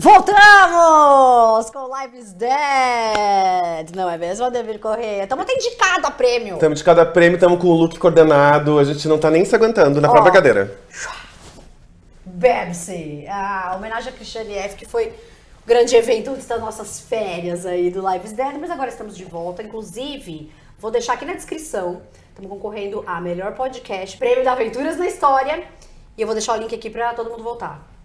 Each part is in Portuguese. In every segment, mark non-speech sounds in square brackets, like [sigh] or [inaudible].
Voltamos com Lives Dead! Não é mesmo, Ademir Correia? Estamos até indicado a prêmio. Estamos de cada prêmio, estamos com o look coordenado, a gente não tá nem se aguentando na Ó. própria cadeira. Bebse, a homenagem a Cristiane F, que foi o grande evento das nossas férias aí do Lives Dead, mas agora estamos de volta. Inclusive, vou deixar aqui na descrição, estamos concorrendo a melhor podcast, prêmio da Aventuras na História, e eu vou deixar o link aqui pra todo mundo voltar.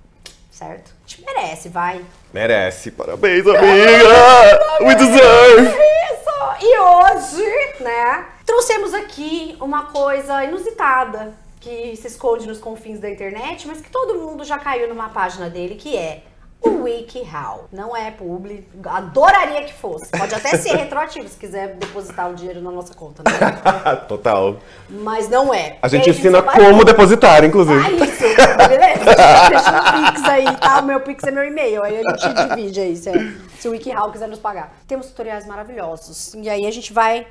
Certo? A gente merece, vai. Merece, parabéns, amiga! [laughs] We deserve! Isso! E hoje, né, trouxemos aqui uma coisa inusitada que se esconde nos confins da internet, mas que todo mundo já caiu numa página dele, que é o WikiHow. Não é publi, adoraria que fosse. Pode até ser retroativo se quiser depositar o dinheiro na nossa conta, né? [laughs] Total. Mas não é. A gente ensina como depositar, inclusive. Ah, isso, beleza? Deixa no Pix aí, tá? O meu Pix é meu e-mail, aí a gente divide aí, se, se o WikiHow quiser nos pagar. Temos tutoriais maravilhosos, e aí a gente vai,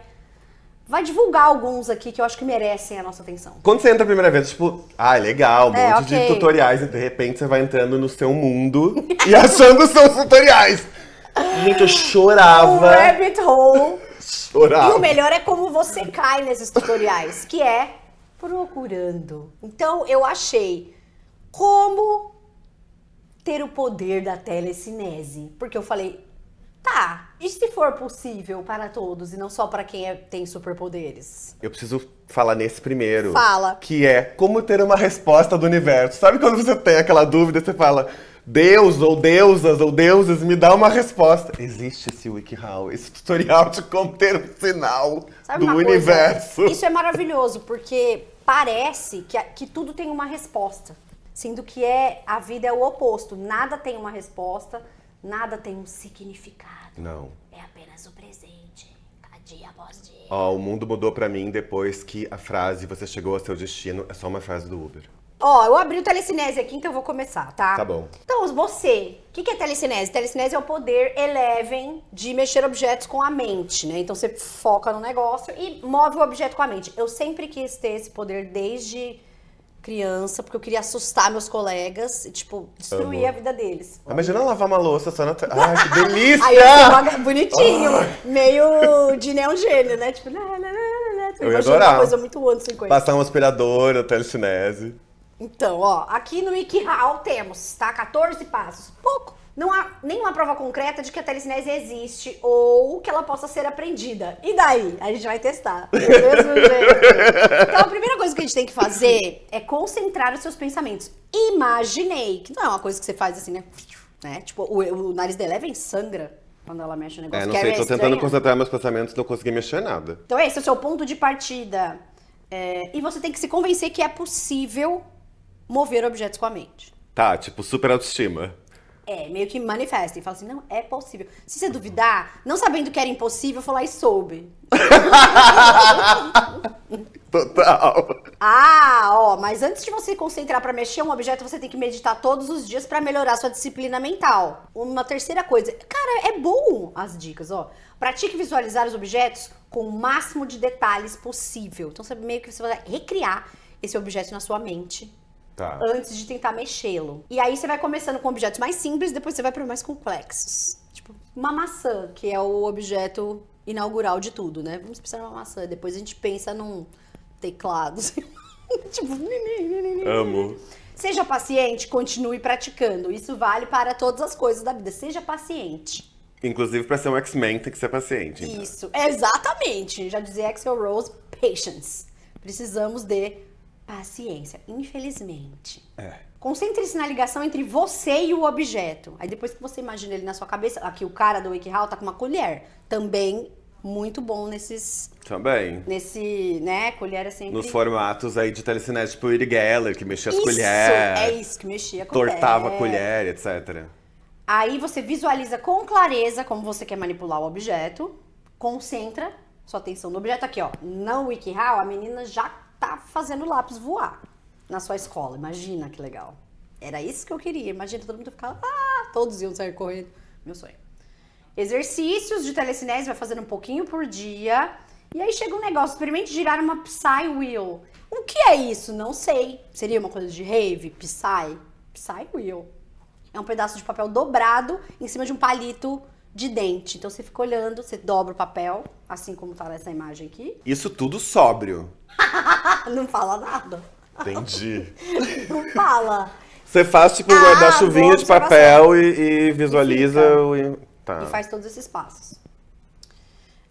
vai divulgar alguns aqui que eu acho que merecem a nossa atenção. Quando você entra a primeira vez, tipo, ah, legal, um É, monte ok. de tutoriais, e de repente você vai entrando no seu mundo [laughs] e achando os seus tutoriais. Gente, eu O chorava. rabbit hole. Chorava. E o melhor é como você cai nesses tutoriais, que é procurando. Então eu achei como ter o poder da telecinese. Porque eu falei, tá, e se for possível para todos e não só para quem é- tem superpoderes? Eu preciso falar nesse primeiro. Fala. Que é como ter uma resposta do universo. Sabe quando você tem aquela dúvida, você fala, Deus ou deusas ou deuses, me dá uma resposta. Existe esse WikiHow, esse tutorial de como ter um sinal Sabe do universo. Isso é maravilhoso, porque parece que, que tudo tem uma resposta. Sendo que é a vida é o oposto. Nada tem uma resposta, nada tem um significado. Não. É apenas o presente, dia após dia. Ó, o mundo mudou pra mim depois que a frase você chegou ao seu destino é só uma frase do Uber. Ó, eu abri o telecinese aqui, então eu vou começar, tá? Tá bom. Então, você, o que, que é telecinese? Telecinese é o poder eleven de mexer objetos com a mente, né? Então você foca no negócio e move o objeto com a mente. Eu sempre quis ter esse poder desde criança, porque eu queria assustar meus colegas e, tipo, destruir Amo. a vida deles. Imagina lavar uma louça só na... [laughs] Ai, que delícia! Aí eu uma- bonitinho, meio de neon gênio, né? Tipo, lá, lá, lá, lá. Eu ia adorar. uma coisa muito anos 50. Passar um aspirador, o telecinese. Então, ó, aqui no WikiHow temos, tá? 14 passos. Pouco. Não há nenhuma prova concreta de que a telecinese existe ou que ela possa ser aprendida. E daí? A gente vai testar. Do mesmo jeito. Então, a primeira coisa que a gente tem que fazer é concentrar os seus pensamentos. Imaginei, que não é uma coisa que você faz assim, né? né? Tipo, o, o nariz da Eleven sangra quando ela mexe o negócio. É, não que sei, tô tentando concentrar meus pensamentos, não consegui mexer nada. Então esse é o seu ponto de partida. É, e você tem que se convencer que é possível mover objetos com a mente. Tá, tipo, super autoestima. É, meio que manifesta e fala assim, não, é possível. Se você duvidar, não sabendo que era impossível, eu falar e soube. [laughs] Total. Ah, ó, mas antes de você concentrar pra mexer um objeto, você tem que meditar todos os dias pra melhorar sua disciplina mental. Uma terceira coisa, cara, é bom as dicas, ó. Pratique visualizar os objetos com o máximo de detalhes possível. Então você meio que você vai recriar esse objeto na sua mente Tá. antes de tentar mexê-lo. E aí você vai começando com objetos mais simples, depois você vai para mais complexos. Tipo, uma maçã, que é o objeto inaugural de tudo, né? Vamos pensar numa maçã, depois a gente pensa num teclado. [laughs] tipo, Amo. seja paciente, continue praticando. Isso vale para todas as coisas da vida. Seja paciente. Inclusive, pra ser um X-Men, tem que ser paciente. então. Isso, exatamente. Já dizia Axel Rose, patience. Precisamos de paciência, infelizmente. É. Concentre-se na ligação entre você e o objeto. Aí depois que você imagina ele na sua cabeça, aqui o cara do WikiHow tá com uma colher. Também muito bom nesses, Também. nesse, né, colher sempre... Nos formatos aí de telecinese, tipo o Uri Geller, que mexia as Isso, colheres, é isso, que mexia a colher. tortava a colher, etc. Aí você visualiza com clareza como você quer manipular o objeto, concentra sua atenção no objeto. Aqui, ó, no WikiHow, a menina já tá fazendo lápis voar na sua escola. Imagina que legal. Era isso que eu queria. Imagina todo mundo ficar, ah, todos iam sair correndo. Meu sonho. Exercícios de telecinese, vai fazendo um pouquinho por dia. E aí chega um negócio, experimente girar uma Psy Wheel. O que é isso? Não sei. Seria uma coisa de rave? Psy? Psy Wheel. é um pedaço de papel dobrado em cima de um palito de dente. Então você fica olhando, você dobra o papel, assim como tá nessa imagem aqui. [laughs] Isso tudo sóbrio. [laughs] Não fala nada. Entendi. [laughs] Não fala. Você faz tipo um Ah, guarda-chuvinha de papel e, e visualiza E o. Tá. E faz todos esses passos.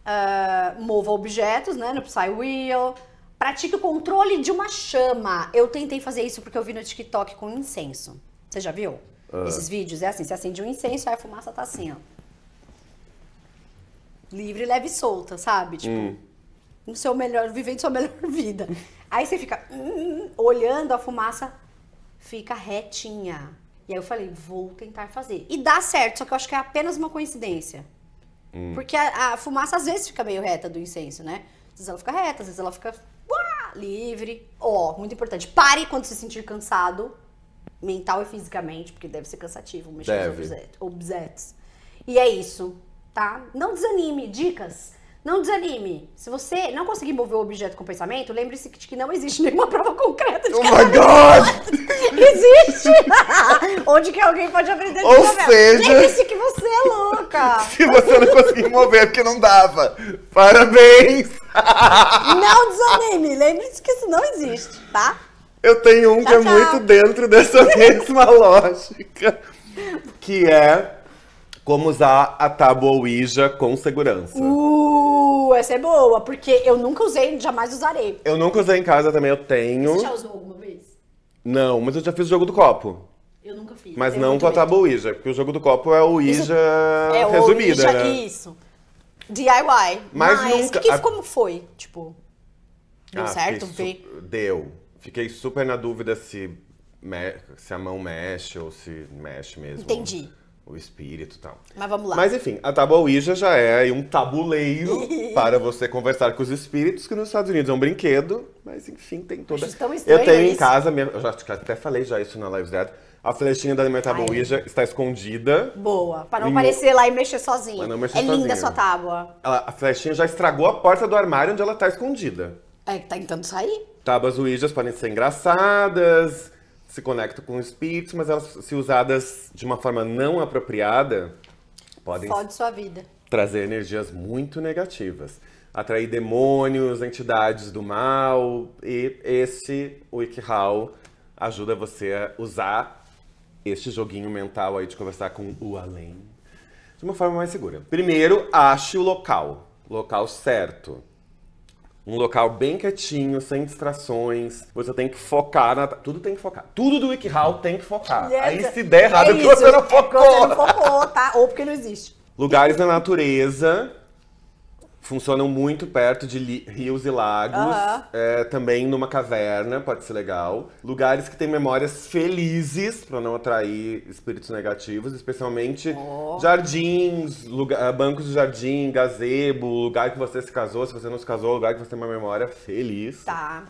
Ah, mova objetos, né, no Psy Wheel. Pratique o controle de uma chama. Eu tentei fazer isso porque eu vi no TikTok com incenso. Você já viu? Ah. Esses vídeos é assim, você acende um incenso, aí a fumaça tá assim, ó. Livre, leve e solta, sabe? Tipo, Hum. no seu melhor, vivendo sua [laughs] melhor vida. Aí você fica hum, olhando a fumaça, fica retinha. E aí eu falei, vou tentar fazer. E dá certo, só que eu acho que é apenas uma coincidência. Porque a, a fumaça às vezes fica meio reta do incenso, né? Às vezes ela fica reta, às vezes ela fica uá, livre. Ó, muito importante. Pare quando se sentir cansado, mental e fisicamente, porque deve ser cansativo mexer Deve. objetos, objetos. E é isso, tá? Não desanime. Dicas. Não desanime. Se você não conseguir mover o objeto com pensamento, lembre-se de que não existe [laughs] nenhuma prova concreta de Oh que my god! [laughs] existe. [laughs] Onde que alguém pode aprender Ou de seja- Lembre-se que você é louca. Se você não conseguir mover porque não dava, parabéns! Não desanime. Lembre-se que isso não existe, tá? Eu tenho um que Tchau, é tchau. muito dentro dessa mesma lógica, que é como usar a tábua Ouija com segurança. Uh, essa é boa, porque eu nunca usei, jamais usarei. Eu nunca usei em casa também, eu tenho. Você já usou alguma vez? Não, mas eu já fiz o jogo do copo. Eu nunca fiz. Mas não com a tábua Ouija, porque o jogo do copo é o Ouija É o resumida, Ouija, né? Isso. DIY. Mas Mas, nunca- que que- como foi? Tipo, deu Ah, certo? Deu. Fiquei super na dúvida se, me- se a mão mexe ou se mexe mesmo. Entendi. O espírito e tal. Mas vamos lá. Mas enfim, a tábua Ouija já é um tabuleiro [laughs] para você conversar com os espíritos, que nos Estados Unidos é um brinquedo, mas enfim, tem toda. Tão Eu tenho em isso. casa, mesmo, eu já até falei já isso na Live Dead. A flechinha da minha tábua Ai. Ouija está escondida. Boa. Pra não Em- aparecer lá e mexer mexer é linda sozinho. a sua tábua. Ela- a flechinha já estragou a porta do armário onde ela está escondida. É que tá tentando sair. Tábuas Ouijas podem ser engraçadas, se conectam com espíritos, mas elas, se usadas de uma forma não apropriada, podem Fode sua vida. trazer energias muito negativas. Atrair demônios, entidades do mal. E esse WikiHow ajuda você a usar este joguinho mental aí de conversar com o além de uma forma mais segura. Primeiro, ache o local. Local certo. Um local bem quietinho, sem distrações. Você tem que focar na. Tudo tem que focar. Tudo do WikiHow tem que focar. Aí se der errado é é porque você não é focou. você não focou, tá? Ou porque não existe. Lugares na natureza funcionam muito perto de rios e lagos. Aham. É, também numa caverna, pode ser legal. Lugares que têm memórias felizes, para não atrair espíritos negativos, especialmente Oh. jardins, lugar- ah, bancos de jardim, gazebo, lugar que você se casou, se você não se casou, lugar que você tem uma memória feliz. Tá.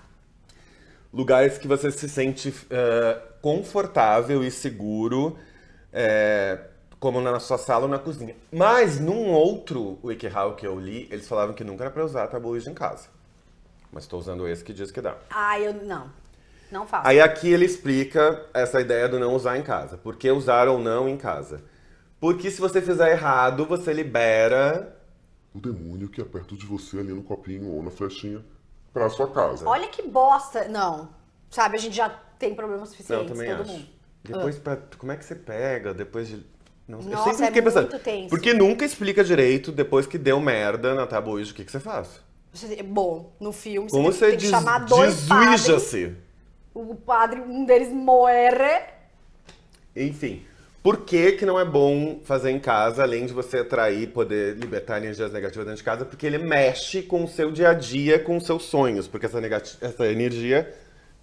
Lugares que você se sente eh, confortável e seguro, eh, como na sua sala ou na cozinha. Mas num outro WikiHow que eu li, eles falavam que nunca era pra usar tabu Ouija em casa. Mas estou usando esse que diz que dá. Ah, eu não. Não faço. Aí aqui ele explica essa ideia do não usar em casa. Por que usar ou não em casa? Porque se você fizer errado, você libera o demônio que é perto de você ali no copinho ou na flechinha pra sua casa. Olha que bosta. Não. Sabe, a gente já tem problemas Não, suficientes, também todo acho. mundo. Depois, pra- como é que você pega? Depois de. Não, eu Nossa, sempre é fiquei pensando. muito tenso. Porque nunca explica direito, depois que deu merda na Ouija, o que, que você faz? Você- Bom, no filme você Como tem, você tem que des, chamar dois padres. O padre, um deles morre. Enfim. Por que, que não é bom fazer em casa, além de você atrair, poder libertar energias negativas dentro de casa? Porque ele mexe com o seu dia a dia, com os seus sonhos. Porque essa, essa energia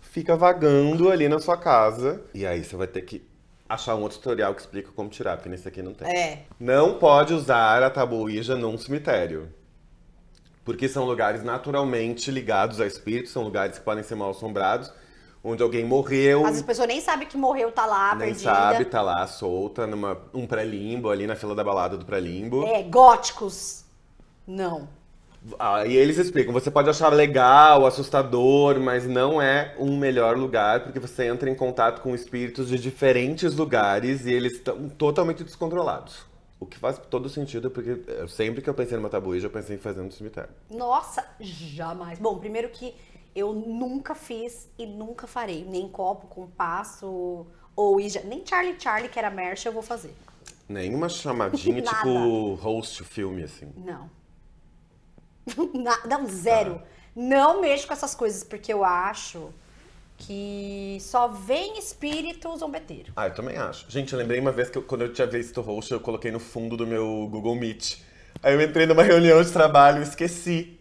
fica vagando ali na sua casa. E aí você vai ter que achar um outro tutorial que explica como tirar, porque nesse aqui não tem. É. Não pode usar a tabu Ouija num cemitério. Porque são lugares naturalmente ligados a espíritos, são lugares que podem ser mal assombrados, onde alguém morreu, Às vezes a pessoa nem sabe que morreu, tá lá, nem perdida. sabe, tá lá solta, numa um pré-limbo, ali na fila da balada do pré-limbo. É, góticos. Não. Ah, e eles explicam, você pode achar legal, assustador, mas não é um melhor lugar, porque você entra em contato com espíritos de diferentes lugares e eles estão totalmente descontrolados. O que faz todo sentido, porque sempre que eu pensei numa tabuíja, eu pensei em fazer no cemitério. Nossa, jamais. Bom, primeiro que eu nunca fiz e nunca farei. Nem copo, compasso ou Ija. Nem Charlie Charlie, que era merch, eu vou fazer. Nenhuma chamadinha, [laughs] tipo host filme, assim. Não. [laughs] Não, zero. Não mexo com essas coisas, porque eu acho que só vem espírito zombeteiro. Ah, eu também acho. Gente, eu lembrei uma vez que eu- quando eu tinha visto o host, eu coloquei no fundo do meu Google Meet. Aí eu entrei numa reunião de trabalho e esqueci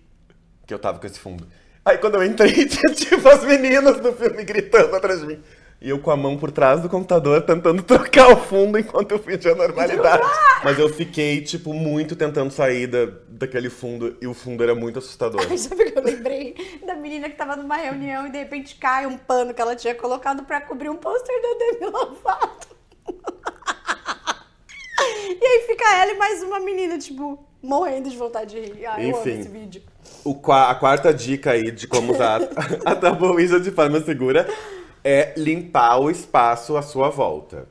que eu tava com esse fundo. Aí quando eu entrei, [laughs] tinha tipo as meninas do filme gritando atrás de mim. E eu com a mão por trás do computador tentando [laughs] trocar o fundo enquanto eu fingia normalidade. Mas eu fiquei, tipo, muito tentando sair da, daquele fundo e o fundo era muito assustador. Aí sabe o que eu lembrei? Da menina que tava numa reunião e de repente cai um pano que ela tinha colocado pra cobrir um pôster da Demi Lovato. [laughs] E aí fica ela e mais uma menina, tipo, morrendo de vontade de rir. Ai, eu amo Enfim. esse vídeo. O a quarta dica aí de como usar [laughs] a tabuíja de forma segura é limpar o espaço à sua volta.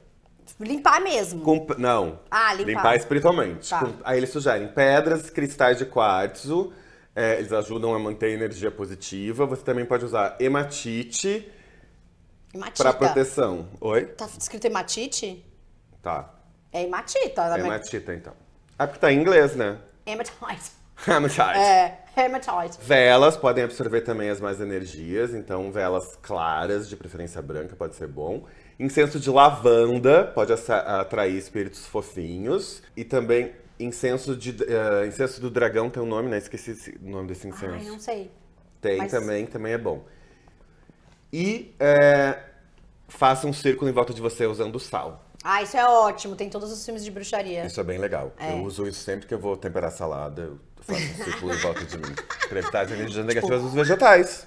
Limpar mesmo. Com- não. Ah, limpar. espiritualmente. Tá. Com- aí eles sugerem pedras, cristais de quartzo. é, eles ajudam a manter a energia positiva. Você também pode usar hematite para proteção. Oi? Tá escrito hematite? Tá. É hematita. É hematita, então. Ah, porque tá em inglês, né? Hematite. Hematite. É, hematite. Velas podem absorver também as mais energias, então velas claras, de preferência branca, pode ser bom. Incenso de lavanda pode atrair espíritos fofinhos. E também incenso de eh, incenso do dragão tem um nome, né? Esqueci o nome desse incenso. Ai, não sei. Tem mas- também, também é bom. E eh, faça um círculo em volta de você usando sal. Ah, isso é ótimo. Tem todos os filmes de bruxaria. Isso é bem legal. Eu uso isso sempre que eu vou temperar salada. Eu faço um círculo em volta de mim. Evitar as energias negativas dos vegetais.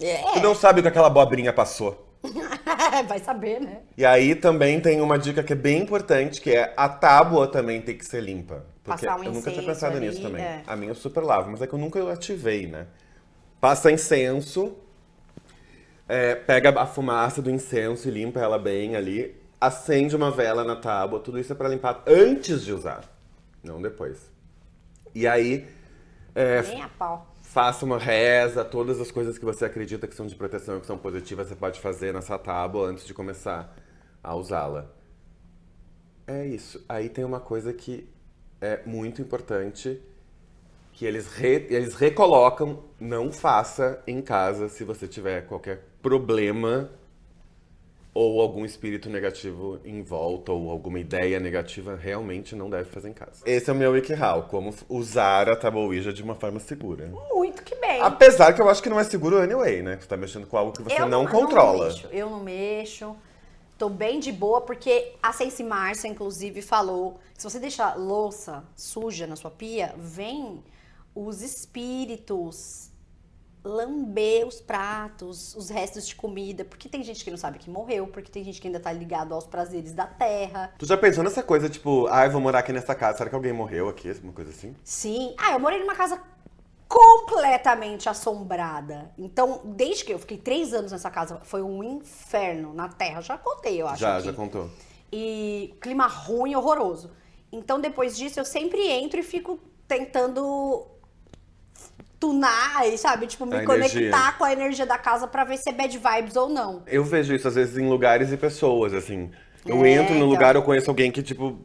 É. Tu não sabe o que aquela abobrinha passou. [laughs] Vai saber, né? E aí também tem uma dica que é bem importante, que é a tábua também tem que ser limpa. Porque Passar um eu nunca tinha pensado ali, nisso também. é. A minha eu super lavo, mas é que eu nunca ativei, né? Passa incenso, é, pega a fumaça do incenso e limpa ela bem ali. Acende uma vela na tábua, tudo isso é pra limpar antes de usar, não depois. E aí, é, Nem a pau. Faça uma reza, todas as coisas que você acredita que são de proteção, que são positivas, você pode fazer nessa tábua antes de começar a usá-la. É isso. Aí tem uma coisa que é muito importante, que eles, re- eles recolocam, não faça em casa se você tiver qualquer problema ou algum espírito negativo em volta, ou alguma ideia negativa, realmente não deve fazer em casa. Esse é o meu WikiHow, como usar a tabuíja de uma forma segura. Muito que bem. Apesar que eu acho que não é seguro anyway, né? Você tá mexendo com algo que você Eu não eu controla. mexo, eu não mexo. Tô bem de boa, porque a Sense Márcia, inclusive, falou: que se você deixar louça suja na sua pia, vem os espíritos lamber os pratos, os restos de comida. Porque tem gente que não sabe que morreu, porque tem gente que ainda tá ligado aos prazeres da terra. Tu já pensou nessa coisa, tipo, ah, eu vou morar aqui nessa casa, será que alguém morreu aqui? Uma coisa assim? Sim. Ah, eu morei numa casa completamente assombrada. Então, desde que eu fiquei três anos nessa casa, foi um inferno na terra. Já contei, eu acho. já, aqui. já contou. E clima ruim, horroroso. Então, depois disso, eu sempre entro e fico tentando tunar, e, sabe? Tipo, me A conectar energia. com a energia da casa pra ver se é bad vibes ou não. Eu vejo isso às vezes em lugares e pessoas, assim. Eu É, entro no então. lugar, eu conheço alguém que, tipo.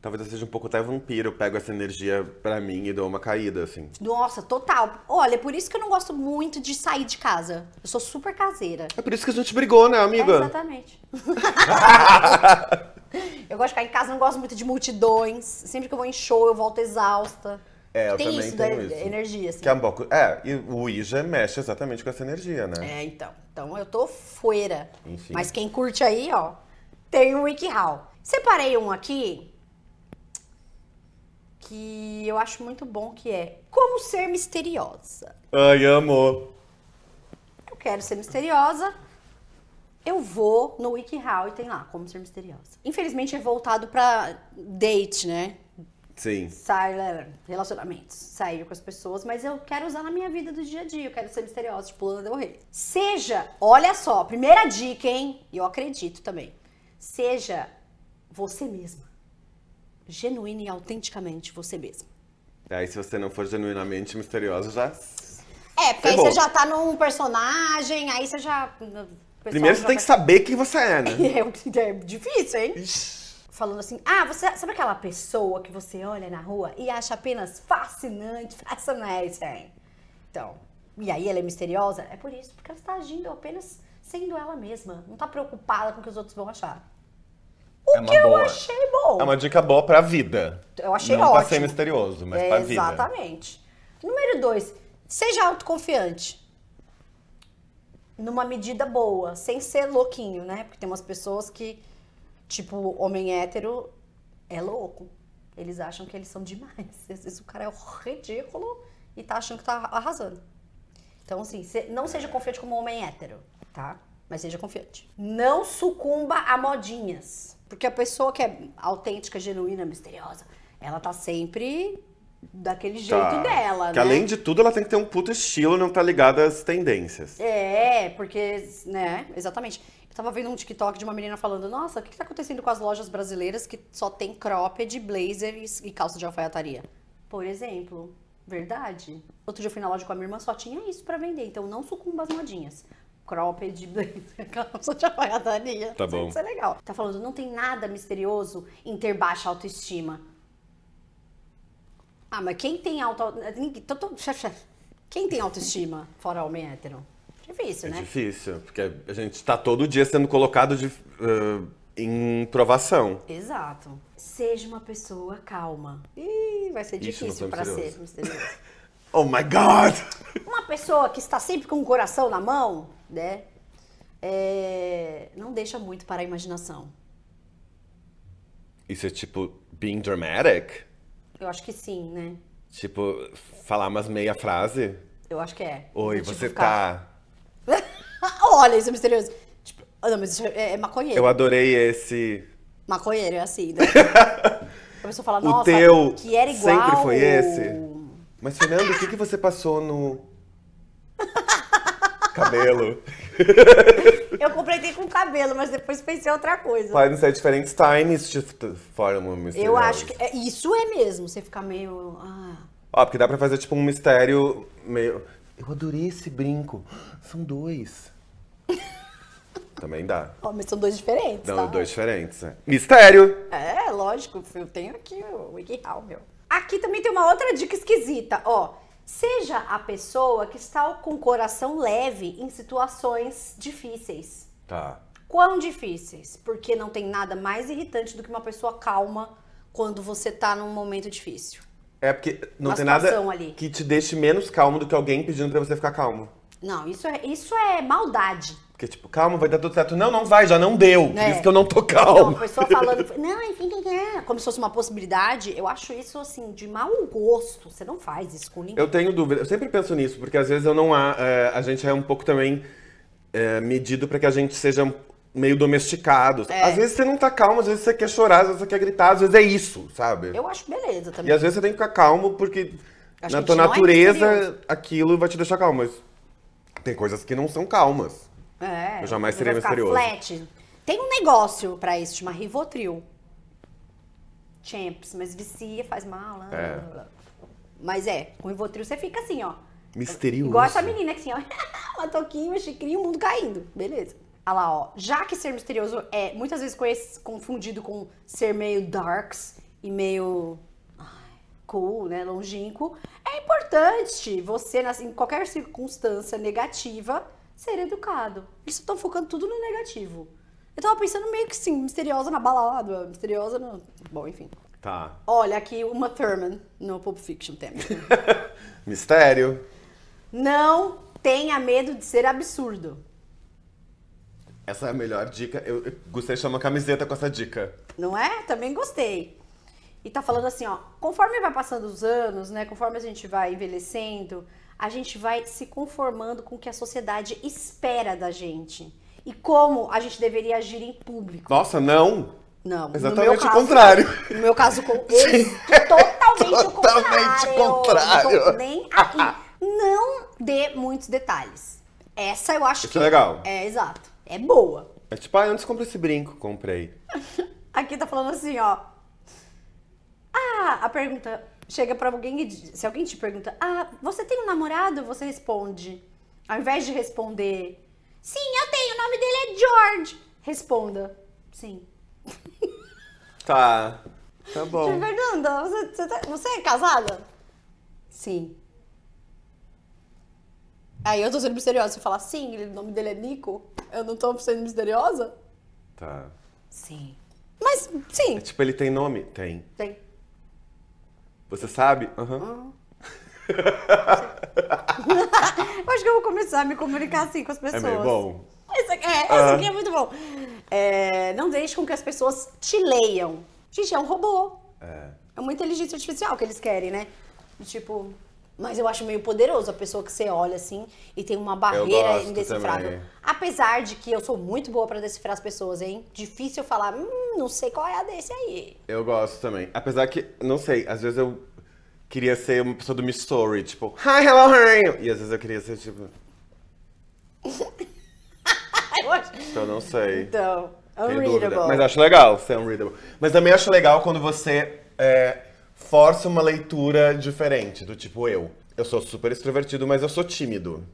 Talvez eu seja um pouco até vampiro, eu pego essa energia pra mim e dou uma caída, assim. Nossa, total. Olha, é por isso que eu não gosto muito de sair de casa. Eu sou super caseira. É por isso que a gente brigou, né, É, amiga? exatamente. [laughs] eu gosto de ficar em casa, não gosto muito de multidões. Sempre que eu vou em show, eu volto exausta. É, eu Tem também isso da tenho isso. energia, assim. Que é um pouco. É, e o Ouija mexe exatamente com essa energia, né? É, então. Então eu tô fuera. Enfim. Mas quem curte aí, ó, tem o WikiHow. Separei um aqui que eu acho muito bom, que é Como Ser Misteriosa. Ai, amo. Eu quero ser misteriosa. Eu vou no WikiHow e tem lá Como Ser Misteriosa. Infelizmente é voltado pra date, né? Sim. sai, né, relacionamentos, sair com as pessoas, mas eu quero usar na minha vida do dia a dia, eu quero ser misteriosa, tipo Lana Del Rey. Seja, olha só, primeira dica, hein? E eu acredito também. Seja você mesma. Genuína e autenticamente você mesma. Aí se você não for genuinamente misteriosa, já. É, porque aí você já tá num personagem, aí você já. pessoal Primeiro você já tem que vai- saber quem você é, né? [laughs] É, é difícil, hein? Ixi. Falando assim, ah, você sabe aquela pessoa que você olha na rua e acha apenas fascinante, [laughs] fascinating? Então, e aí ela é misteriosa? É por isso, porque ela está agindo apenas sendo ela mesma, não tá preocupada com o que os outros vão achar. O É que eu boa. achei bom. É uma dica boa pra vida. Eu achei não ótimo. pra ser misterioso, mas É, pra vida. Exatamente. Número dois, seja autoconfiante. Numa medida boa, sem ser louquinho, né? Porque tem umas pessoas que, tipo, homem hétero é louco. Eles acham que eles são demais. Às vezes o cara é ridículo e tá achando que tá arrasando. Então, assim, não seja confiante como homem hétero, tá? Mas seja confiante. Não sucumba a modinhas. Porque a pessoa que é autêntica, genuína, misteriosa, ela tá sempre daquele jeito Tá. dela, Que né? além de tudo, ela tem que ter um puto estilo, não tá ligada às tendências. É, porque, né, exatamente. Eu tava vendo um TikTok de uma menina falando, nossa, o que, que tá acontecendo com as lojas brasileiras que só tem cropped, blazer e, calça de alfaiataria? Por exemplo, verdade. Outro dia eu fui na loja com a minha irmã, só tinha isso pra vender, então não sucumba às modinhas. Cropped, [laughs] blazer, calça de alfaiataria. Tá bom. Isso é legal. Tá falando, não tem nada misterioso em ter baixa autoestima. Ah, mas quem tem tô- [laughs] Quem tem autoestima fora homem hétero? Difícil, É né? difícil, porque a gente tá todo dia sendo colocado de, eh, em provação. Exato. Seja uma pessoa calma. Ih, vai ser difícil misterioso. ser misterioso. [laughs] Oh my god! [laughs] Uma pessoa que está sempre com o coração na mão, né? é, Não deixa muito para a imaginação. Isso é tipo being dramatic? Eu acho que sim, né? Tipo, falar umas meia frase? Eu acho que é. Oi, Tipo, você ficar- tá. [laughs] Olha, isso é misterioso. Tipo, ah, não, mas isso é, é maconheiro. Eu adorei esse. Maconheiro é assim, né? [laughs] A pessoa fala, O nossa, teu que era igual... sempre foi esse? Mas, Fernando, o que, que você passou no. [laughs] Cabelo. Eu completei com cabelo, mas depois pensei em outra coisa. Podem ser diferentes times de forma misteriosa. Eu acho que é- isso é mesmo, você ficar meio... Ah, Ó, porque dá pra fazer tipo um mistério meio. Eu adorei esse brinco. São dois. [laughs] Também dá. ó, mas são dois diferentes, Não, tá? dois diferentes, né? Mistério! É, lógico, eu tenho aqui o WikiHow, meu. Aqui também tem uma outra dica esquisita, ó. Seja a pessoa que está com o coração leve em situações difíceis. Tá. Quão difíceis? Porque não tem nada mais irritante do que uma pessoa calma quando você tá num momento difícil. É porque não tem nada ali. que te deixe menos calmo do que alguém pedindo pra você ficar calmo. Não, isso é, isso é maldade. Porque, tipo, calma, vai dar tudo certo. Não, não vai, já não deu. Por É. isso que eu não tô Não, calmo. a pessoa falando, [laughs] não, enfim, é, como se fosse uma possibilidade, eu acho isso, assim, de mau gosto. Você não faz isso com ninguém. Eu tenho dúvida, eu sempre penso nisso, porque às vezes eu não há. é, a gente é um pouco também é, medido pra que a gente seja meio domesticado. É. Às vezes você não tá calmo, às vezes você quer chorar, às vezes você quer gritar, às vezes é isso, sabe? Eu acho beleza E também. às vezes você tem que ficar calmo porque Acho na tua é natureza misterioso. aquilo vai te deixar calmo. Mas tem coisas que não são calmas. É, Eu jamais seria misterioso. Flat. Tem um negócio pra isso, chama Rivotril. Champs, mas vicia, faz mal. lá, É. blá, blá, blá. Mas é, com Rivotril você fica assim, ó. Misterioso. Igual essa menina que assim, ó. [laughs] uma toquinha, uma xicrinha, o mundo caindo. Beleza. Olha lá, ó. Já que ser misterioso é muitas vezes conhece- confundido com ser meio darks e meio cool, né? Longínquo, é importante você, em qualquer circunstância negativa, ser educado. Eles estão focando tudo no negativo. Eu tava pensando meio que sim, misteriosa na balada, misteriosa no. Bom, enfim. Tá. Olha aqui uma Thurman no Pulp Fiction tema. [laughs] Mistério. Não tenha medo de ser absurdo. Essa é a melhor dica. Eu, eu gostei de chamar camiseta com essa dica. Não é? Também gostei. E tá falando assim, ó, conforme vai passando os anos, né, conforme a gente vai envelhecendo, a gente vai se conformando com o que a sociedade espera da gente. E como a gente deveria agir em público. Nossa, não! Não, Exatamente meu o caso, contrário. No meu caso, com [laughs] ex, totalmente o Totalmente contrário. contrário. Não tô nem aí. Não dê muitos detalhes. Essa eu acho Isso que. é legal. É, exato. É boa. É tipo, ah, antes comprei esse brinco, comprei. [laughs] Aqui tá falando assim, ó. Ah, a pergunta chega pra alguém e se alguém te pergunta, ah, você tem um namorado? Você responde. Ao invés de responder, sim, eu tenho, o nome dele é George. Responda, sim. [laughs] Tá. Tá bom. Fernanda, você, você tá- você é casada? Sim. Aí eu tô sendo misteriosa. Você fala, sim, ele- o nome dele é Nico? Eu não tô sendo misteriosa? Tá. Sim. Mas, sim, É tipo, ele tem nome? Tem. tem. Você sabe? Aham. Eu acho que eu vou começar a me comunicar assim com as É pessoas. meio bom. Isso aqui é, Ah. isso aqui é muito bom. É, não deixe com que as pessoas te leiam. Gente, é um robô. É. É uma inteligência artificial que eles querem, né? Tipo, mas eu acho meio poderoso a pessoa que você olha assim e tem uma barreira indecifrável. também. Apesar de que eu sou muito boa pra decifrar as pessoas, hein? Difícil falar, hum, não sei qual é a desse aí. Eu gosto também. Apesar que, não sei, às vezes eu queria ser uma pessoa do mystery, tipo, Hi, hello, how are you? E às vezes eu queria ser tipo, [laughs] Eu acho- então não sei. Então, unreadable. Mas acho legal ser unreadable. Mas também acho legal quando você é, força uma leitura diferente, do tipo eu. Eu sou super extrovertido, mas eu sou tímido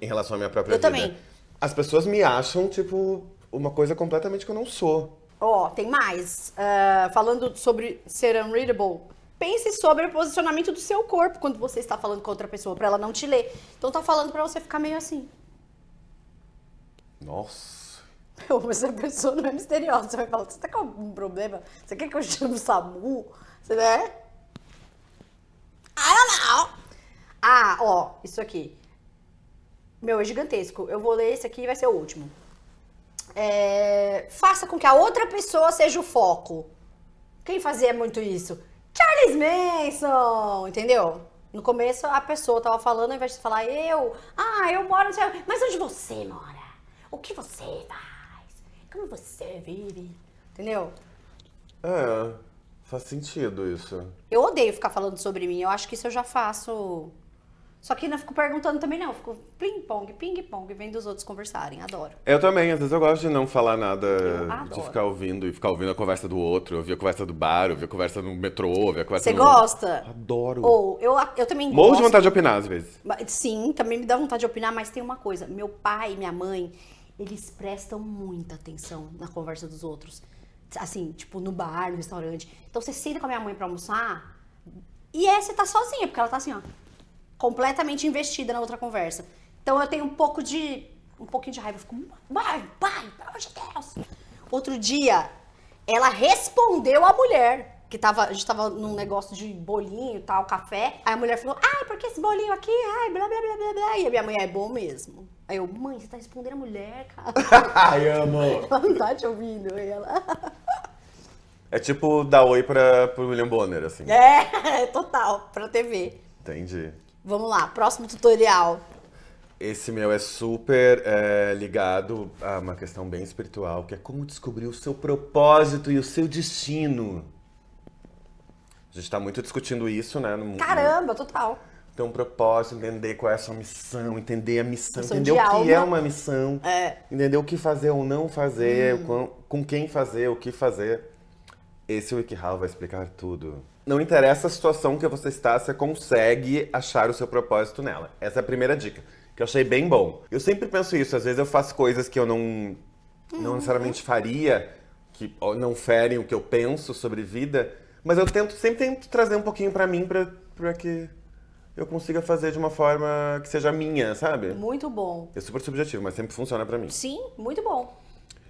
em relação à minha própria Uhum. Eu vida. também. As pessoas me acham, tipo, uma coisa completamente que eu não sou. Ó, tem mais. Ah, falando sobre ser unreadable, pense sobre o posicionamento do seu corpo quando você está falando com outra pessoa, pra ela não te ler. Então tá falando pra você ficar meio assim. Nossa. Meu, mas a pessoa não é misteriosa. Você vai falar, você tá com algum problema? Você quer que eu chame o SAMU? Né? I don't know. Ah, ó, isso aqui. Meu, é gigantesco. Eu vou ler esse aqui e vai ser o último. É, faça com que a outra pessoa seja o foco. Quem fazia muito isso? Charles Manson, entendeu? No começo a pessoa tava falando, ao invés de falar eu, ah, eu moro no céu. Mas onde você mora? O que você faz? Como você vive? Entendeu? É, faz sentido isso. Eu odeio ficar falando sobre mim. Eu acho que isso eu já faço. Só que não fico perguntando também, não. Eu fico ping-pong, ping-pong, vendo os outros conversarem. Adoro. Eu também, às vezes eu gosto de não falar nada, de adoro. ficar ouvindo e ficar ouvindo a conversa do outro, ouvir a conversa do bar, ouvir a conversa no metrô, ouvir a conversa Você no... gosta? Adoro. Ou eu, eu também Morro gosto. de vontade de opinar às vezes. Sim, também me dá vontade de opinar, mas tem uma coisa. Meu pai e minha mãe, eles prestam muita atenção na conversa dos outros. Assim, tipo, no bar, no restaurante. Então você senta com a minha mãe pra almoçar e é, você tá sozinha, porque ela tá assim, ó, completamente investida na outra conversa. Então eu tenho um pouco de. um pouquinho de raiva. Eu fico, pai, pai, pelo amor de Deus. Outro dia, ela respondeu a mulher. Que tava, a gente tava num negócio de bolinho e tal, café. Aí a mulher falou, ai, porque esse bolinho aqui, ai, blá, blá, blá, blá, blá. E a minha mãe, é bom mesmo. Aí eu, mãe, você tá respondendo a mulher, cara. [laughs] Ai, amo. Ela não tá te ouvindo. Aí ela... É tipo dar oi pra, pro William Bonner, assim. É, [laughs] total, pra TV. Entendi. Vamos lá, próximo tutorial. Esse meu é super é, ligado a uma questão bem espiritual, que é como descobrir o seu propósito e o seu destino. A gente tá muito discutindo isso, né? No, Caramba, total. ter um propósito, entender qual é a sua missão, entender a missão, Missão entender de o que alma. é uma missão, É. entender o que fazer ou não fazer, com, com quem fazer, o que fazer. Esse WikiHow vai explicar tudo. Não interessa a situação que você está, você consegue achar o seu propósito nela. Essa é a primeira dica, que eu achei bem bom. Eu sempre penso isso, às vezes eu faço coisas que eu não, não necessariamente faria, que não ferem o que eu penso sobre vida, mas eu tento, sempre tento trazer um pouquinho pra mim, pra que eu consiga fazer de uma forma que seja minha, sabe? Muito bom. É super subjetivo, mas sempre funciona pra mim. Sim, muito bom.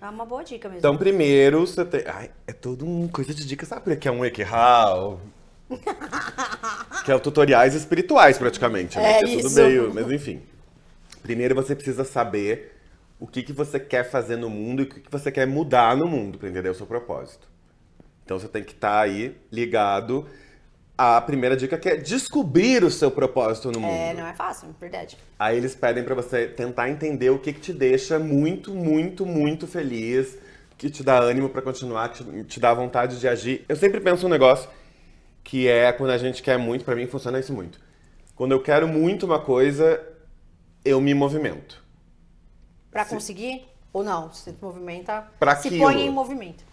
É uma boa dica mesmo. Então, primeiro, você tem. Ai, é todo um coisa de dica, sabe? Que é um WikiHow. que é o tutoriais espirituais, praticamente. Né? É é tudo isso. meio. Mas enfim. Primeiro você precisa saber o que, que você quer fazer no mundo e o que, que você quer mudar no mundo para entender o seu propósito. Então você tem que estar aí ligado à primeira dica, que é descobrir o seu propósito no mundo. É, não é fácil, verdade. Aí eles pedem pra você tentar entender o que, que te deixa muito, muito, muito feliz, que te dá ânimo pra continuar, que te- te dá vontade de agir. Eu sempre penso um negócio que é quando a gente quer muito, pra mim funciona isso muito. Quando eu quero muito uma coisa, eu me movimento. Pra conseguir ou não? Você se movimenta, Pra se aquilo. põe em movimento.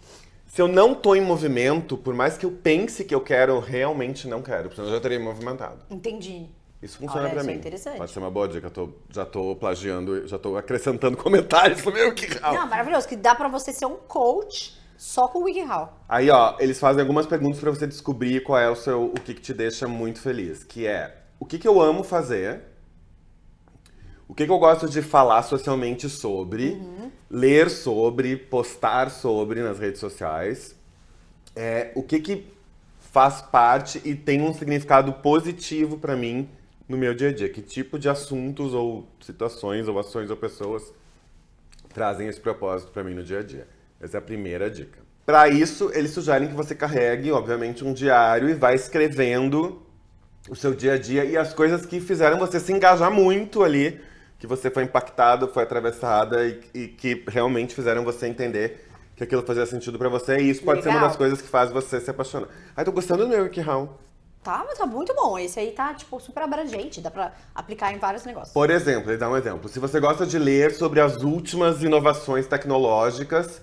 Se eu não tô em movimento, por mais que eu pense que eu quero, eu realmente não quero, porque eu já teria me movimentado. Entendi. Isso funciona Olha, pra isso é mim. interessante. Pode ser uma boa dica, tô- já tô plagiando, já tô acrescentando [laughs] comentários no meu que Não, maravilhoso. Que dá pra você ser um coach só com o WikiHow. Aí, ó, eles fazem algumas perguntas pra você descobrir qual é o seu, o que, que te deixa muito feliz, que é o que, que eu amo fazer, o que, que eu gosto de falar socialmente sobre, ler sobre, postar sobre nas redes sociais, é, o que, que faz parte e tem um significado positivo pra mim no meu dia a dia, que tipo de assuntos ou situações ou ações ou pessoas trazem esse propósito pra mim no dia a dia. Essa é a primeira dica. Pra isso, eles sugerem que você carregue, obviamente, um diário e vá escrevendo o seu dia a dia e as coisas que fizeram você se engajar muito ali, que você foi impactado, foi atravessada e, e que realmente fizeram você entender que aquilo fazia sentido pra você. E isso pode ser uma Legal. das coisas que faz você se apaixonar. Ai, tô gostando do meu WikiHow. Tá, mas tá muito bom. Esse aí tá, tipo, super abrangente. Dá pra aplicar em vários negócios. Por exemplo, ele dá um exemplo. Se você gosta de ler sobre as últimas inovações tecnológicas,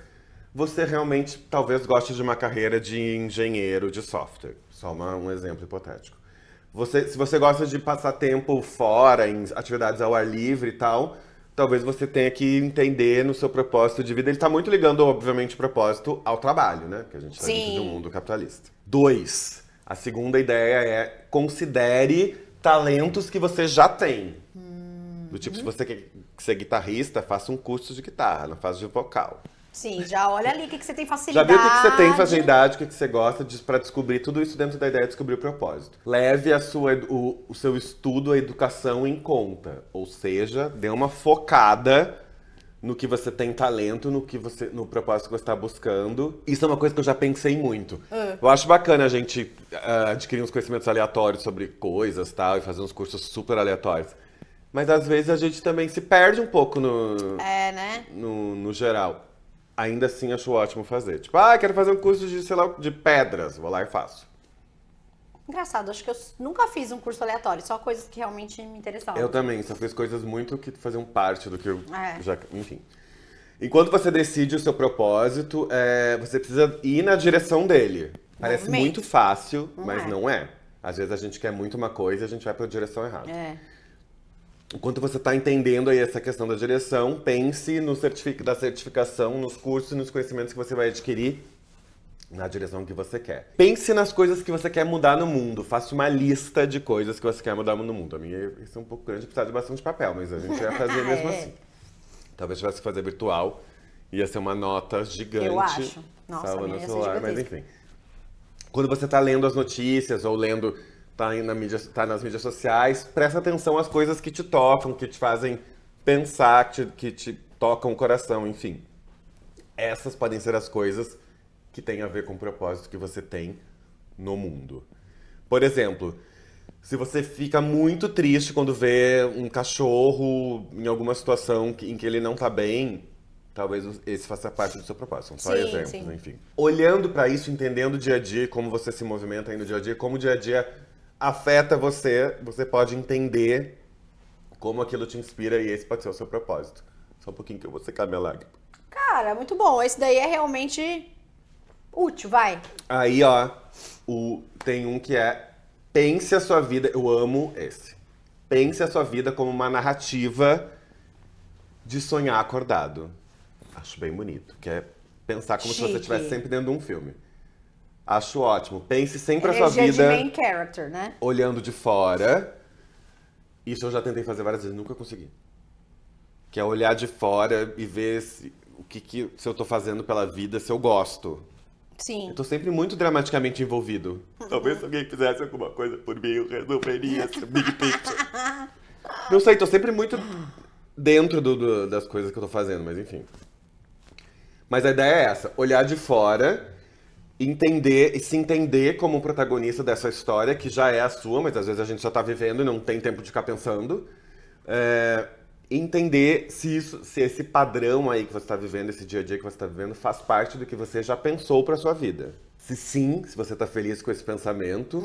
você realmente talvez goste de uma carreira de engenheiro de software. Só uma- um exemplo hipotético. Você, se você gosta de passar tempo fora, em atividades ao ar livre e tal, talvez você tenha que entender no seu propósito de vida. Ele está muito ligando, obviamente, o propósito ao trabalho, né? Que a gente está dentro de um mundo capitalista. Dois. A segunda ideia é considere talentos que você já tem. Do tipo, se você quer ser guitarrista, faça um curso de guitarra, não faça de vocal. Sim, já olha ali o que, que você tem Já facilidade. viu o que, que você tem facilidade, o que, que você gosta de, pra descobrir tudo isso dentro da ideia de descobrir o propósito. Leve a sua, o, o seu estudo, a educação em conta. Ou seja, dê uma focada no que você tem talento, no que você, no propósito que você está buscando. Isso é uma coisa que eu já pensei muito. Eu acho bacana a gente ah, adquirir uns conhecimentos aleatórios sobre coisas tal, e fazer uns cursos super aleatórios. Mas às vezes a gente também se perde um pouco no, É, né? no, no geral. Ainda assim, acho ótimo fazer. Tipo, ah, quero fazer um curso de, sei lá, de pedras. Vou lá e faço. Engraçado, acho que eu nunca fiz um curso aleatório, só coisas que realmente me interessavam. Eu também, só fiz coisas muito que faziam parte do que eu É. já. Enfim. Enquanto você decide o seu propósito, é, você precisa ir na direção dele. Parece Movimento. muito fácil, Não mas é. não é. Às vezes a gente quer muito uma coisa e a gente vai pra direção errada. É. Enquanto você está entendendo aí essa questão da direção, pense no certific da certificação, nos cursos e nos conhecimentos que você vai adquirir na direção que você quer. Pense nas coisas que você quer mudar no mundo. Faça uma lista de coisas que você quer mudar no mundo. A minha isso é um pouco grande, precisa de bastante papel, mas a gente ia fazer [laughs] mesmo É. assim. Talvez tivesse que fazer virtual, ia ser uma nota gigante. Eu acho. Nossa, salva minha no celular, mas enfim. Quando você está lendo as notícias ou lendo, tá, aí na mídia, tá nas mídias sociais, presta atenção às coisas que te tocam, que te fazem pensar, que te, que te tocam o coração, enfim. Essas podem ser as coisas que têm a ver com o propósito que você tem no mundo. Por exemplo, se você fica muito triste quando vê um cachorro em alguma situação em que ele não tá bem, talvez esse faça parte do seu propósito. São só Sim, exemplos, sim. enfim. Olhando pra isso, entendendo o dia a dia, como você se movimenta aí no dia a dia, como o dia a dia afeta você, você pode entender como aquilo te inspira e esse pode ser o seu propósito. Só um pouquinho que eu vou secar minha lágrima. Cara, muito bom. Esse daí é realmente útil, vai. Aí, ó, o, tem um que é pense a sua vida. Eu amo esse. Pense a sua vida como uma narrativa de sonhar acordado. Acho bem bonito. Que é pensar como se você Chique. estivesse sempre dentro de um filme. Acho ótimo. Pense sempre a sua Energia de vida main character, né? olhando de fora. Isso eu já tentei fazer várias vezes, nunca consegui. Que é olhar de fora e ver se, o que, que se eu tô fazendo pela vida, se eu gosto. Sim. Eu tô sempre muito dramaticamente envolvido. Talvez se alguém fizesse alguma coisa por mim, eu resolveria esse big picture. Não sei, tô sempre muito dentro do- do- das coisas que eu tô fazendo, mas enfim. Mas a ideia é essa: olhar de fora, entender e se entender como um protagonista dessa história, que já é a sua, mas às vezes a gente só tá vivendo e não tem tempo de ficar pensando. É, entender se, isso, se esse padrão aí que você está vivendo, esse dia a dia que você está vivendo, faz parte do que você já pensou para sua vida. Se sim, se você está feliz com esse pensamento,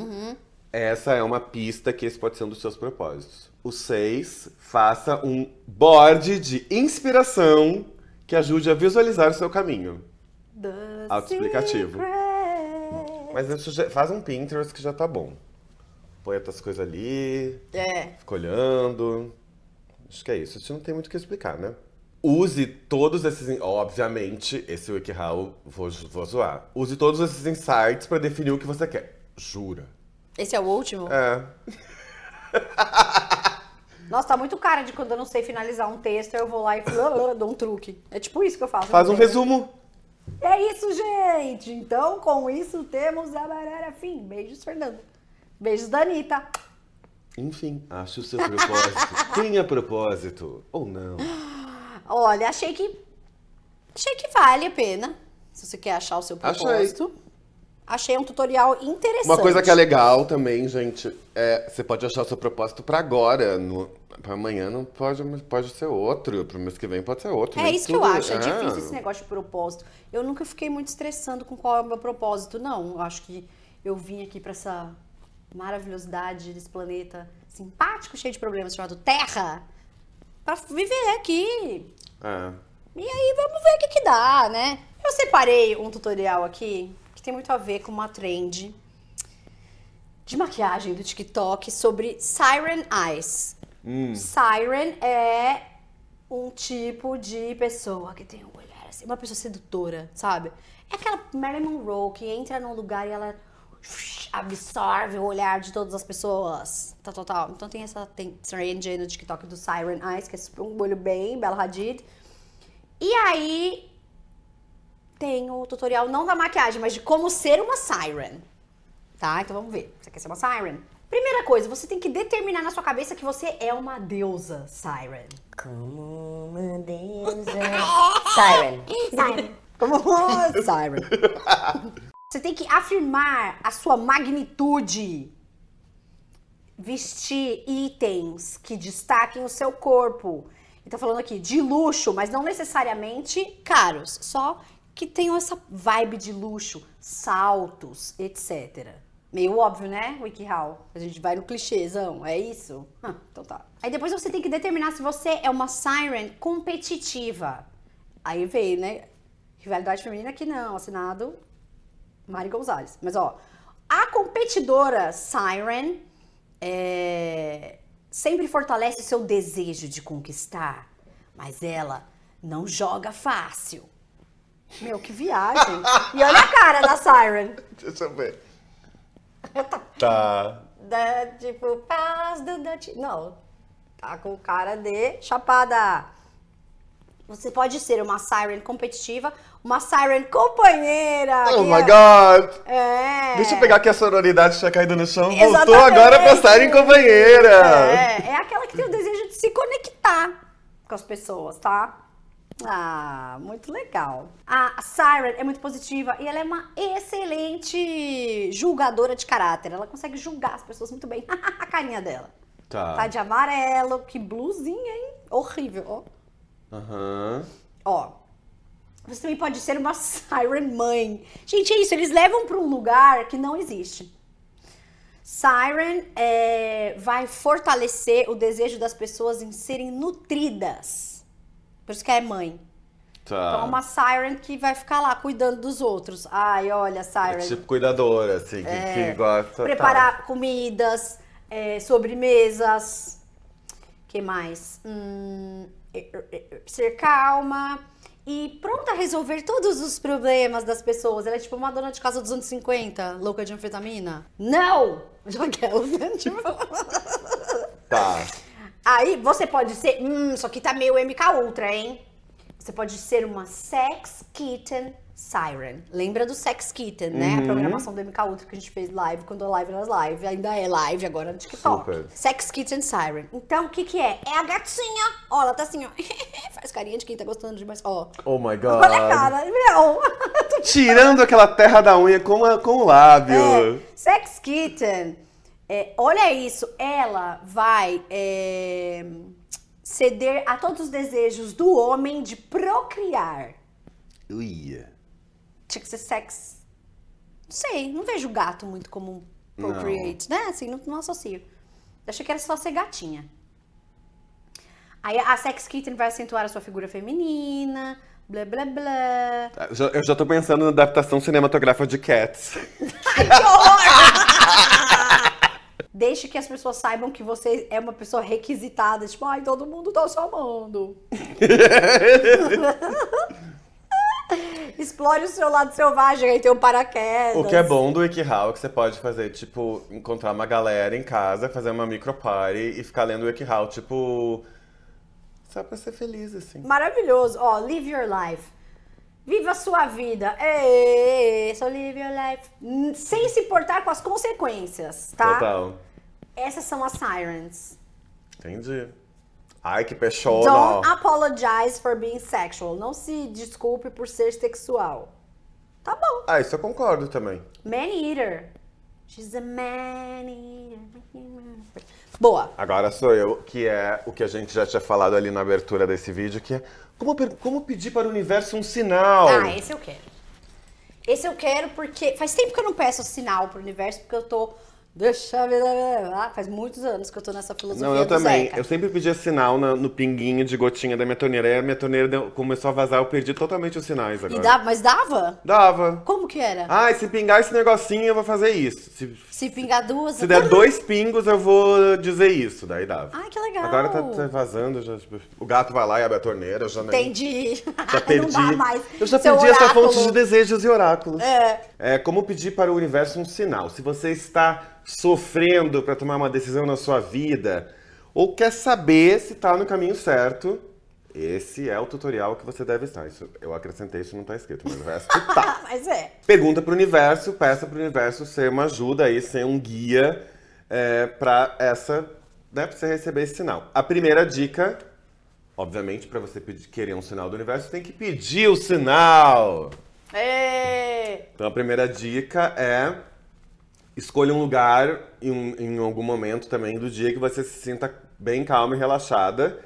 essa é uma pista que esse pode ser um dos seus propósitos. O 6, faça um board de inspiração que ajude a visualizar o seu caminho. Autoexplicativo. Mas isso já- faz um Pinterest que já tá bom. Põe as coisas ali, É. fica olhando. Acho que é isso. Isso não tem muito o que explicar, né? Use todos esses. Obviamente, esse WikiHow, vou, vou zoar. Use todos esses insights pra definir o que você quer. Jura. Esse é o último? É. [laughs] Nossa, tá muito cara de quando eu não sei finalizar um texto, eu vou lá e [laughs] dou um truque. É tipo isso que eu faço. Faz um resumo. É isso, gente! Então, com isso, temos a barara fim. Beijos, Fernanda. Beijos da Anitta. Enfim, ache o seu propósito. [laughs] Tenha propósito. Ou não. Olha, achei que. Achei que vale a pena. Se você quer achar o seu propósito. Achei um tutorial interessante. Uma coisa que é legal também, gente, é você pode achar o seu propósito pra agora. No, pra amanhã não pode, pode ser outro. Pro mês que vem pode ser outro. É isso que eu tudo- acho, é difícil esse negócio de propósito. Eu nunca fiquei muito estressando com qual é o meu propósito, não. Eu acho que eu vim aqui pra essa maravilhosidade desse planeta simpático, cheio de problemas, chamado Terra, pra viver aqui. É. E aí vamos ver o que que dá, né? Eu separei um tutorial aqui que tem muito a ver com uma trend de maquiagem do TikTok sobre Siren Eyes. Siren é um tipo de pessoa que tem um olhar assim, uma pessoa sedutora, sabe? É aquela Marilyn Monroe que entra num lugar e ela absorve o olhar de todas as pessoas. Tal, tal, tal. Então tem essa tem trend aí no TikTok do Siren Eyes, que é um olho bem, Bela Hadid. E aí tem o tutorial não da maquiagem, mas de como ser uma siren. Tá? Então vamos ver. Você quer ser uma siren? Primeira coisa, você tem que determinar na sua cabeça que você é uma deusa siren. Como uma deusa. [laughs] Siren. Siren. Como uma siren. Você tem que afirmar a sua magnitude. Vestir itens que destaquem o seu corpo. E tá falando aqui de luxo, mas não necessariamente caros. Só que tenham essa vibe de luxo. Saltos, etc. Meio óbvio, né, WikiHow? A gente vai no clichêzão, é isso? Ah, então tá. Aí depois você tem que determinar se você é uma siren competitiva. Aí veio, né? Rivalidade feminina aqui não, assinado Mari Gonzalez. Mas ó, a competidora Siren é, sempre fortalece seu desejo de conquistar, mas ela não joga fácil. Meu, que viagem. E olha a cara da Siren. [laughs] Deixa eu ver. Tá. Da, tipo, paz do Dutch. Não, tá com cara de chapada. Você pode ser uma Siren competitiva, uma Siren companheira. Oh que my é- god! É. Deixa eu pegar que a sororidade tinha caído no chão. Voltou Exatamente. agora pra em companheira. É, é aquela que tem o desejo de se conectar com as pessoas, tá? Ah, muito legal. A Siren é muito positiva e ela é uma excelente julgadora de caráter. Ela consegue julgar as pessoas muito bem. [laughs] a carinha dela. Tá. Tá de amarelo, que blusinha, hein? Horrível, ó. Aham. Ó, você também pode ser uma [laughs] Siren mãe. Gente, é isso, eles levam para um lugar que não existe. Siren é, vai fortalecer o desejo das pessoas em serem nutridas. Por isso que é mãe. Tá. Então, é uma Siren que vai ficar lá cuidando dos outros. Ai, olha, Siren. Tipo cuidadora, assim, que, que gosta. tá. Preparar comidas, é, sobremesas. que mais? Hum, é, é, é, ser calma e pronta a resolver todos os problemas das pessoas. Ela é tipo uma dona de casa dos anos 50, louca de anfetamina. Não! [laughs] Né? tipo... Tá. Aí você pode ser. Hum, isso aqui tá meio MK Ultra, hein? Você pode ser uma Sex Kitten Siren. Lembra do Sex Kitten, né? A programação do MK Ultra que a gente fez live quando a live era live. Ainda é live agora no TikTok. Super. Sex Kitten Siren. Então, o que que é? É a gatinha. Ó, ela tá assim, ó. [laughs] Faz carinha de quem tá gostando demais. Ó. Oh my god. Olha a cara. Meu. Tirando aquela terra da unha com, a- com o lábio. É, Sex Kitten, é, olha isso, ela vai é, Ceder a todos os desejos do homem de procriar. Ui. Tinha que ser sexo. Não sei, não vejo gato muito como procreate, né? Assim, não, não associo. Achei que era só ser gatinha. Aí a Sex Kitten vai acentuar a sua figura feminina, blá blá blá. Eu já- Eu já tô pensando na adaptação cinematográfica de Cats. [laughs] Ai, que horror! [laughs] Deixe que as pessoas saibam que você é uma pessoa requisitada. Tipo, ai, todo mundo tá chamando. [laughs] Explore o seu lado selvagem, aí tem um paraquedas. O que é bom do WikiHow é que você pode fazer, tipo, encontrar uma galera em casa, fazer uma micro party e ficar lendo o WikiHow, tipo. Só pra ser feliz, assim. Maravilhoso. Ó, live your life. Viva a sua vida. Ê, só live your life. Hum, Sem se importar com as consequências, tá? Total. Essas são as sirens. Entendi. Ai, que peixona. Don't apologize for being sexual. Não se desculpe por ser sexual. Tá bom. Ah, isso eu concordo também. Man eater. She's a man eater. Boa. Agora sou eu, que é o que a gente já tinha falado ali na abertura desse vídeo, que é como, como pedir para o universo um sinal. Ah, esse eu quero. Esse eu quero porque faz tempo que eu não peço sinal pro universo, porque eu tô. Deixa eu ver. Faz muitos anos que eu tô nessa filosofia. Não, eu também. Zeca. Eu sempre pedia sinal na- no pinguinho de gotinha da minha torneira. Aí a minha torneira deu- começou a vazar, eu perdi totalmente os sinais agora. E dava, mas dava? Dava. Como que era? Ah, se pingar esse negocinho, eu vou fazer isso. Se, Se pingar duas. se der dois pingos, eu vou dizer isso. Daí dava. Ai, que legal. Agora tá, tá vazando. Já, tipo, o gato vai lá e abre a torneira. Eu já nem- Entendi. Já perdi. [laughs] Não dá mais. Eu já Seu perdi essa oráculo. fonte de desejos e oráculos. É. É como pedir para o universo um sinal. Se você está sofrendo para tomar uma decisão na sua vida, ou quer saber se está no caminho certo, esse é o tutorial que você deve estar. Isso, eu acrescentei, isso não está escrito, mas o resto tá. [laughs] Mas é. Pergunta para o universo, peça para o universo ser uma ajuda aí, ser um guia é, para essa, né, para você receber esse sinal. A primeira dica, obviamente, para você pedir, querer um sinal do universo, tem que pedir o sinal. É. Então a primeira dica é escolha um lugar em, em algum momento também do dia que você se sinta bem calma e relaxada.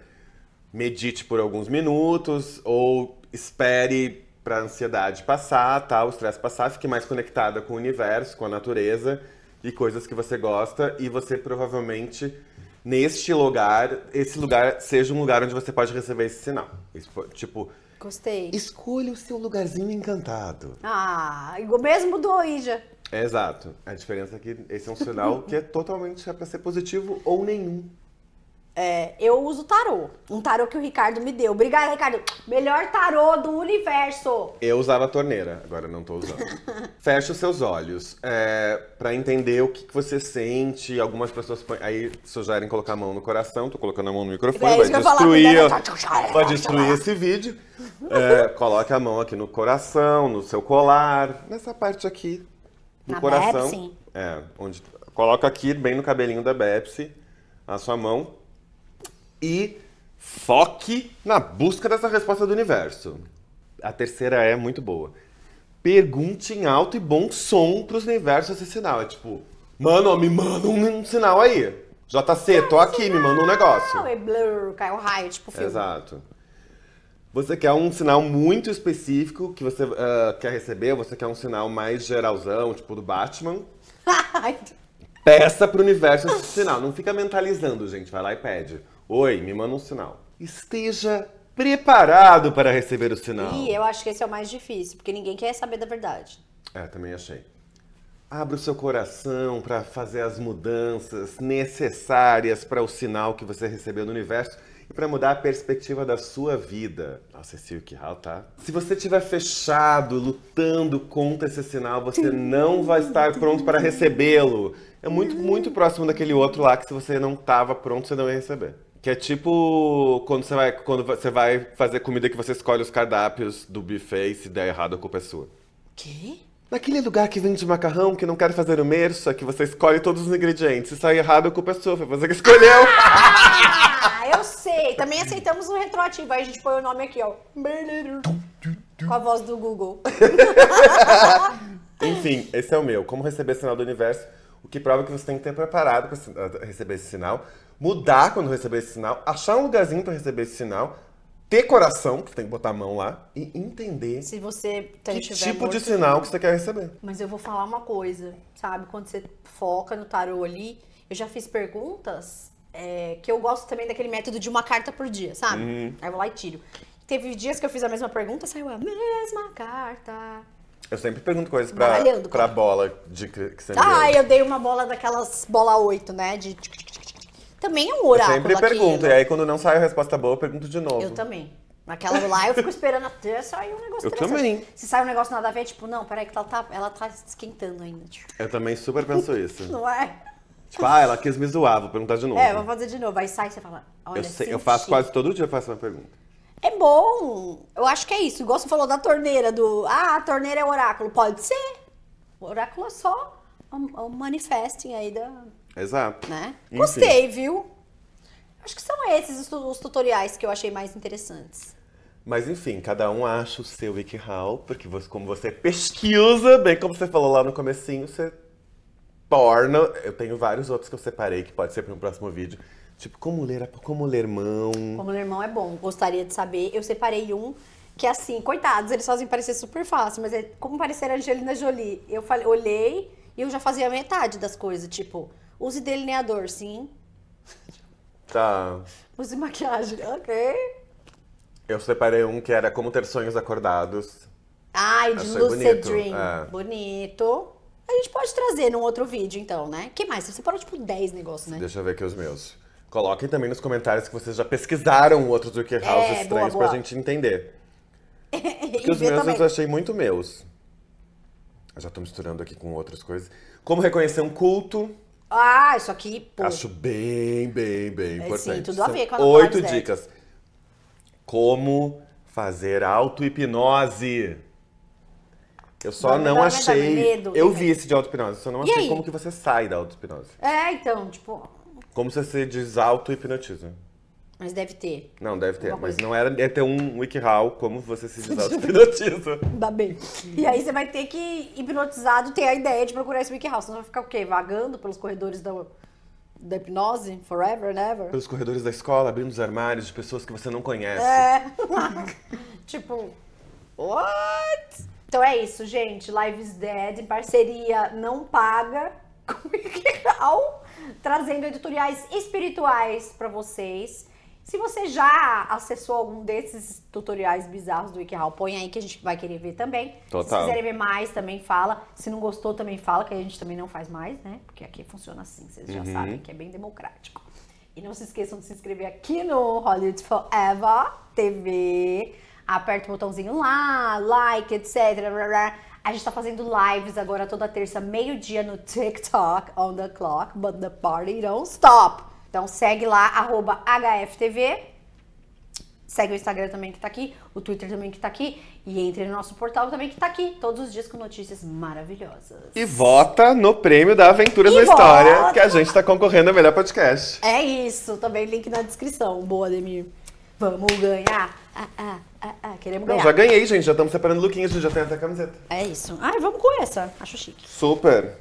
Medite por alguns minutos ou espere para a ansiedade passar, tá? O estresse passar, fique mais conectada com o universo, com a natureza e coisas que você gosta e você provavelmente neste lugar, esse lugar seja um lugar onde você pode receber esse sinal. Tipo, Gostei. escolha o seu lugarzinho encantado. Ah, igual mesmo do Ouija. É, exato. A diferença é que esse é um sinal que é totalmente é para ser positivo ou nenhum. É, eu uso tarô. Um tarô que o Ricardo me deu. Obrigada, Ricardo. Melhor tarô do universo. Eu usava a torneira, agora não tô usando. [laughs] Fecha os seus olhos é, para entender o que, que você sente. Algumas pessoas aí sugerem colocar a mão no coração. Tô colocando a mão no microfone, É vai falar, destruir, vai destruir esse vídeo. É, coloque a mão aqui no coração, no seu colar, nessa parte aqui do Na coração. Bepsi? É, onde coloca aqui bem no cabelinho da Bepsi a sua mão e foque na busca dessa resposta do universo. A terceira é muito boa. Pergunte em alto e bom som pros universos esse sinal. É tipo, mano, me manda um, um sinal aí. JC, tô aqui, me manda um negócio. Não, e blur, cai o raio, tipo filme. Exato. Você quer um sinal muito específico que você ah, quer receber, você quer um sinal mais geralzão, tipo do Batman. [laughs] Peça pro universo esse sinal. Não fica mentalizando, gente. Vai lá e pede. Oi, me manda um sinal. Esteja preparado para receber o sinal. Ih, eu acho que esse é o mais difícil, porque ninguém quer saber da verdade. É, também achei. Abra o seu coração para fazer as mudanças necessárias para o sinal que você recebeu no universo e para mudar a perspectiva da sua vida. Nossa, esse Hal tá? Se você estiver fechado, lutando contra esse sinal, você não vai estar pronto para recebê-lo. É muito, muito próximo daquele outro lá que se você não estava pronto, você não ia receber. Que é tipo quando você vai, quando você vai fazer comida que você escolhe os cardápios do buffet e se der errado a culpa é sua. Quê? Naquele lugar que vende macarrão, que não quer fazer o merça, que você escolhe todos os ingredientes. Se sair errado, a culpa é sua, foi você que escolheu. Ah, eu sei. Também aceitamos o retroativo. Aí a gente põe o nome aqui, ó. Com a voz do Google. Enfim, esse é o meu. Como receber sinal do universo? O que prova que você tem que ter preparado para receber esse sinal, mudar quando receber esse sinal, achar um lugarzinho para receber esse sinal, ter coração, que você tem que botar a mão lá, e entender Se você tem, que tipo de sinal que você quer receber. Mas eu vou falar uma coisa, sabe? Quando você foca no tarô ali, eu já fiz perguntas é, que eu gosto também daquele método de uma carta por dia, sabe? Uhum. Aí eu vou lá e tiro. Teve dias que eu fiz a mesma pergunta, saiu a mesma carta. Eu sempre pergunto coisas pra, Baralhando, pra bola de que você me Ah, deu. eu dei uma bola daquelas bola 8, né? De... Também é um Eu oráculo sempre aquilo. pergunto, e aí quando não sai a resposta boa, eu pergunto de novo. Eu também. Naquela lá eu fico esperando até sair um negócio Eu também. Se sai um negócio nada a ver, tipo, não, peraí que ela tá, ela tá esquentando ainda. Tipo, Eu também super penso isso. [laughs] Não é? tipo, ah, ela quis me zoar, vou perguntar de novo. É, vou fazer de novo. Aí sai e você fala, olha, eu, sei- eu faço quase todo dia, eu faço uma pergunta. É bom. Eu acho que é isso. Igual você falou da torneira, do. Ah, a torneira é oráculo. Pode ser. O oráculo é só o, o manifesting aí da. Exato. Né? Enfim. Gostei, viu? Acho que são esses os tutoriais que eu achei mais interessantes. Mas enfim, cada um acha o seu WikiHow, porque você, como você pesquisa, bem como você falou lá no comecinho, você torna. Eu tenho vários outros que eu separei, que pode ser para um próximo vídeo. Tipo, como ler, como ler mão. Como meu irmão é bom, gostaria de saber. Eu separei um que, assim, coitados, eles fazem parecer super fácil, mas é como parecer a Angelina Jolie. Eu falei, olhei e eu já fazia metade das coisas. Tipo, use delineador, sim. Tá. [laughs] Use maquiagem, ok. Eu separei um que era como ter sonhos acordados. Ai, de Achei Lucid bonito, Dream. é. Bonito. A gente pode trazer num outro vídeo, então, né? que mais? Você separou, tipo, 10 negócios, né? Deixa eu ver aqui os meus. Coloquem também nos comentários que vocês já pesquisaram outros WikiHows É, boa, estranhos boa. pra gente entender. [laughs] Porque os meus também. eu achei muito meus. Eu já tô misturando aqui com outras coisas. Como reconhecer um culto. Ah, isso aqui, pô. Acho bem, bem, bem É, importante. sim, tudo a ver com a Oito dicas. Como fazer auto-hipnose. Eu só não dar achei. medo, eu vai. vi esse de auto-hipnose, só não E achei aí? como que você sai da auto-hipnose. É, então, tipo... Como você se desauto-hipnotiza. Mas deve ter. Não, deve ter, mas coisa. não era é ter um WikiHow como você se desauto-hipnotiza. [laughs] Ainda bem. E aí você vai ter que, hipnotizado, ter a ideia de procurar esse WikiHow. Senão vai ficar o quê? Vagando pelos corredores da, da hipnose? Forever, never? Pelos corredores da escola, abrindo os armários de pessoas que você não conhece. É. [laughs] tipo, what? Então é isso, gente. Lives Dead, em parceria não paga com [laughs] o WikiHow, trazendo tutoriais espirituais pra vocês. Se você já acessou algum desses tutoriais bizarros do WikiHow, põe aí que a gente vai querer ver também. Se Total. quiserem ver mais, também fala. Se não gostou, também fala, que a gente também não faz mais, né? Porque aqui funciona assim, vocês já sabem que é bem democrático. E não se esqueçam de se inscrever aqui no Hollywood Forever TV. Aperta o botãozinho lá, like, etc. blá, blá. A gente tá fazendo lives agora toda terça, meio-dia no TikTok, on the clock, but the party don't stop. Então segue lá, arroba HFTV. Segue o Instagram também que tá aqui, o Twitter também que tá aqui. E entre no nosso portal também que tá aqui, todos os dias com notícias maravilhosas. E vota no prêmio da Aventuras E na História, vota! que a gente tá concorrendo ao melhor podcast. É isso, também link na descrição. Boa, Demir. Vamos ganhar. Ah, ah, ah, ah, queremos Não, ganhar. já ganhei, gente. Já estamos separando lookinhos, a gente já tem até camiseta. É isso. Ai, vamos com essa. Acho chique. Super.